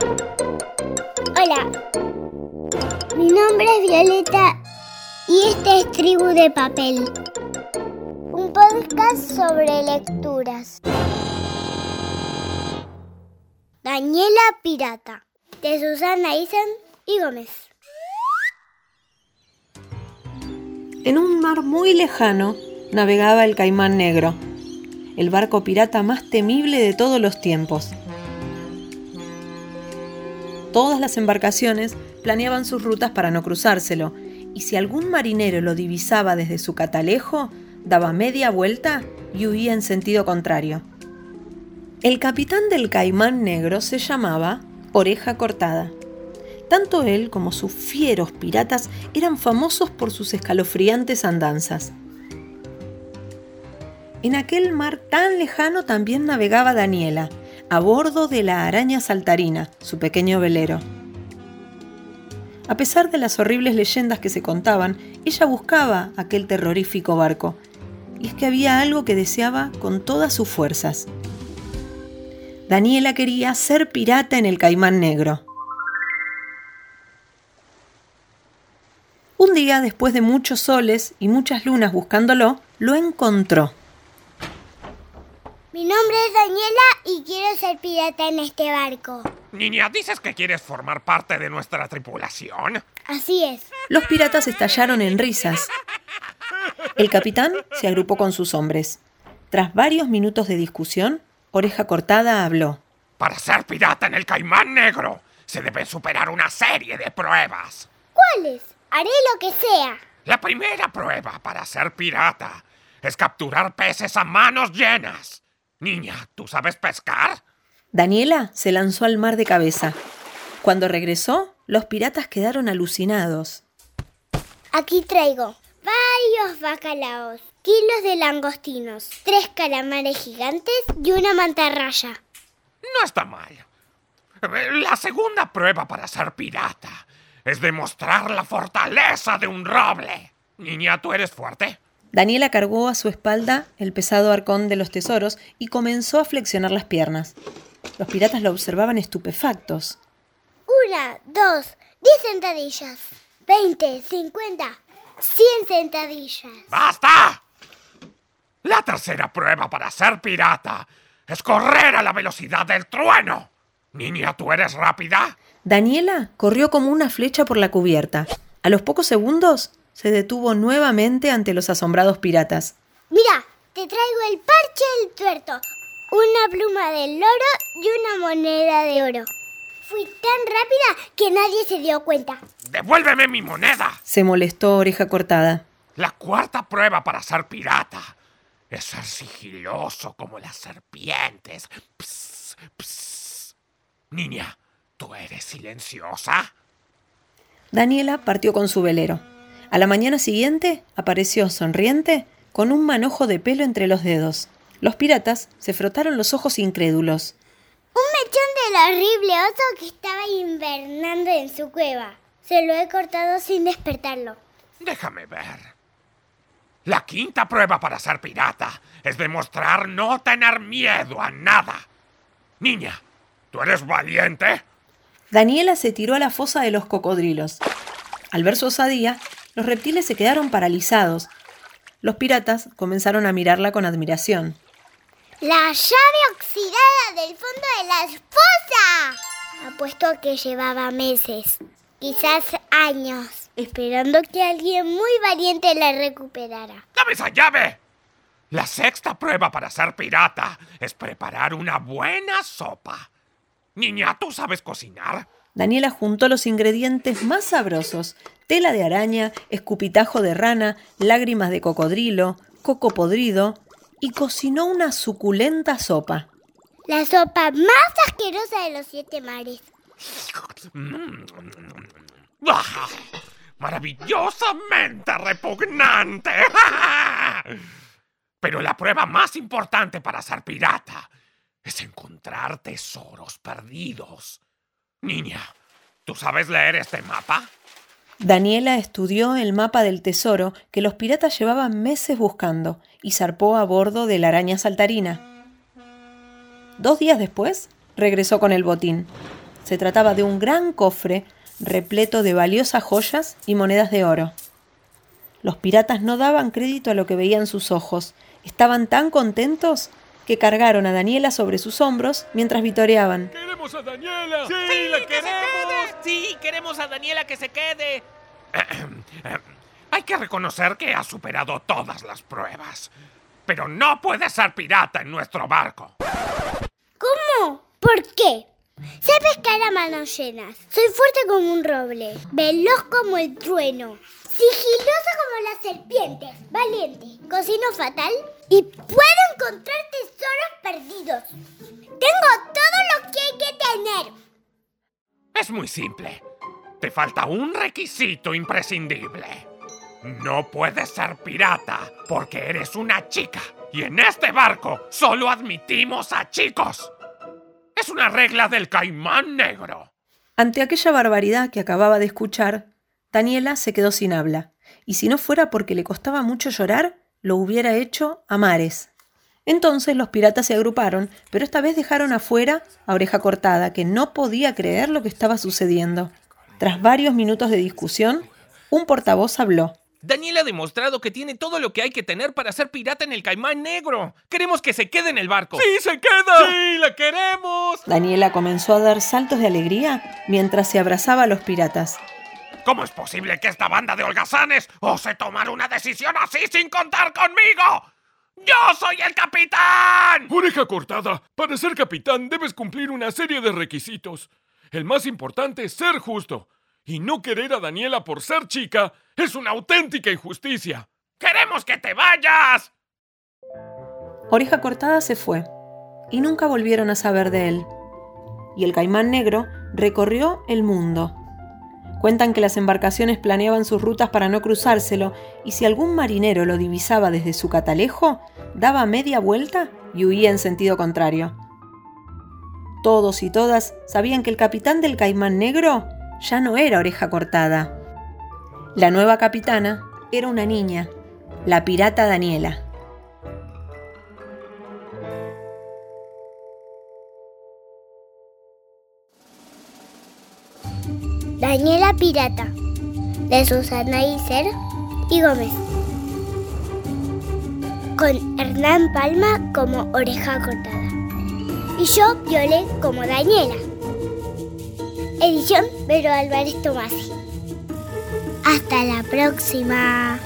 Hola, mi nombre es Violeta y este es Tribu de Papel, un podcast sobre lecturas. Daniela Pirata, de Susana Isen y Gómez. En un mar muy lejano navegaba el Caimán Negro, el barco pirata más temible de todos los tiempos. Todas las embarcaciones planeaban sus rutas para no cruzárselo, y si algún marinero lo divisaba desde su catalejo, daba media vuelta y huía en sentido contrario. El capitán del Caimán Negro se llamaba Oreja Cortada. Tanto él como sus fieros piratas eran famosos por sus escalofriantes andanzas. En aquel mar tan lejano también navegaba Daniela, a bordo de la araña saltarina, su pequeño velero. A pesar de las horribles leyendas que se contaban, ella buscaba aquel terrorífico barco, y es que había algo que deseaba con todas sus fuerzas. Daniela quería ser pirata en el Caimán Negro. Un día, después de muchos soles y muchas lunas buscándolo, lo encontró. Mi nombre es Daniela y quiero ser pirata en este barco. Niña, ¿dices que quieres formar parte de nuestra tripulación? Así es. Los piratas estallaron en risas. El capitán se agrupó con sus hombres. Tras varios minutos de discusión, Oreja Cortada habló. Para ser pirata en el Caimán Negro, se deben superar una serie de pruebas. ¿Cuáles? Haré lo que sea. La primera prueba para ser pirata es capturar peces a manos llenas. Niña, ¿tú sabes pescar? Daniela se lanzó al mar de cabeza. Cuando regresó, los piratas quedaron alucinados. Aquí traigo varios bacalaos, kilos de langostinos, tres calamares gigantes y una mantarraya. No está mal. La segunda prueba para ser pirata es demostrar la fortaleza de un roble. Niña, ¿tú eres fuerte? Daniela cargó a su espalda el pesado arcón de los tesoros y comenzó a flexionar las piernas. Los piratas lo observaban estupefactos. Una, dos, diez sentadillas, veinte, cincuenta, cien sentadillas. ¡Basta! La tercera prueba para ser pirata es correr a la velocidad del trueno. Niña, ¿tú eres rápida? Daniela corrió como una flecha por la cubierta. A los pocos segundos se detuvo nuevamente ante los asombrados piratas. Mira, te traigo el parche del tuerto, una pluma del loro y una moneda de oro. Fui tan rápida que nadie se dio cuenta. ¡Devuélveme mi moneda! Se molestó Oreja Cortada. La cuarta prueba para ser pirata es ser sigiloso como las serpientes. Psst, psst. Niña, ¿tú eres silenciosa? Daniela partió con su velero. A la mañana siguiente apareció sonriente con un manojo de pelo entre los dedos. Los piratas se frotaron los ojos incrédulos. Un mechón del horrible oso que estaba invernando en su cueva. Se lo he cortado sin despertarlo. Déjame ver. La quinta prueba para ser pirata es demostrar no tener miedo a nada. Niña, ¿tú eres valiente? Daniela se tiró a la fosa de los cocodrilos. Al ver su osadía, los reptiles se quedaron paralizados. Los piratas comenzaron a mirarla con admiración. La llave oxidada del fondo de la esposa. Apuesto a que llevaba meses, quizás años, esperando que alguien muy valiente la recuperara. ¡Dame esa llave! La sexta prueba para ser pirata es preparar una buena sopa. Niña, ¿tú sabes cocinar? Daniela juntó los ingredientes más sabrosos, tela de araña, escupitajo de rana, lágrimas de cocodrilo, coco podrido, y cocinó una suculenta sopa. La sopa más asquerosa de los siete mares. ¡Maravillosamente repugnante! Pero la prueba más importante para ser pirata es encontrar tesoros perdidos. Niña, ¿tú sabes leer este mapa? Daniela estudió el mapa del tesoro que los piratas llevaban meses buscando y zarpó a bordo de la araña saltarina. Dos días después, regresó con el botín. Se trataba de un gran cofre repleto de valiosas joyas y monedas de oro. Los piratas no daban crédito a lo que veían sus ojos. Estaban tan contentos que cargaron a Daniela sobre sus hombros mientras vitoreaban. ¡Queremos a Daniela! ¡Sí, la queremos! ¡Sí, queremos a Daniela que se quede! Hay que reconocer que ha superado todas las pruebas. Pero no puede ser pirata en nuestro barco. ¿Cómo? ¿Por qué? Sé pescar a manos llenas. Soy fuerte como un roble, veloz como el trueno, sigiloso como las serpientes, valiente, cocino fatal y puedo encontrar tesoros perdidos. Tengo todo lo que hay que tener. Es muy simple. Te falta un requisito imprescindible. No puedes ser pirata porque eres una chica. Y en este barco solo admitimos a chicos. Es una regla del caimán negro. Ante aquella barbaridad que acababa de escuchar, Daniela se quedó sin habla, y si no fuera porque le costaba mucho llorar, lo hubiera hecho a mares. Entonces los piratas se agruparon, pero esta vez dejaron afuera a Oreja Cortada, que no podía creer lo que estaba sucediendo. Tras varios minutos de discusión, un portavoz habló. Daniela ha demostrado que tiene todo lo que hay que tener para ser pirata en el Caimán Negro. Queremos que se quede en el barco. ¡Sí, se queda! ¡Sí, la queremos! Daniela comenzó a dar saltos de alegría mientras se abrazaba a los piratas. ¿Cómo es posible que esta banda de holgazanes ose tomar una decisión así sin contar conmigo? ¡Yo soy el capitán! Oreja cortada, para ser capitán debes cumplir una serie de requisitos. El más importante es ser justo. Y no querer a Daniela por ser chica es una auténtica injusticia. ¡Queremos que te vayas! Oreja Cortada se fue, y nunca volvieron a saber de él. Y el caimán negro recorrió el mundo. Cuentan que las embarcaciones planeaban sus rutas para no cruzárselo, y si algún marinero lo divisaba desde su catalejo, daba media vuelta y huía en sentido contrario. Todos y todas sabían que el capitán del caimán negro ya no era oreja cortada. La nueva capitana era una niña, la pirata Daniela. Daniela Pirata, de Susana Iser y Gómez. Con Hernán Palma como oreja cortada. Y yo, Viole, como Daniela. Edición Vero Álvarez Tomasi. Hasta la próxima.